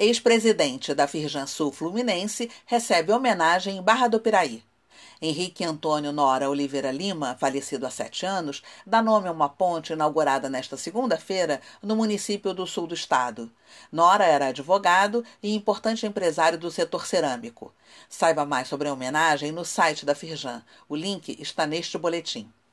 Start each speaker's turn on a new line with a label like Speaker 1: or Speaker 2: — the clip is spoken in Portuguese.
Speaker 1: Ex-presidente da Firjan Sul Fluminense recebe homenagem em Barra do Piraí. Henrique Antônio Nora Oliveira Lima, falecido há sete anos, dá nome a uma ponte inaugurada nesta segunda-feira no município do sul do estado. Nora era advogado e importante empresário do setor cerâmico. Saiba mais sobre a homenagem no site da Firjan. O link está neste boletim.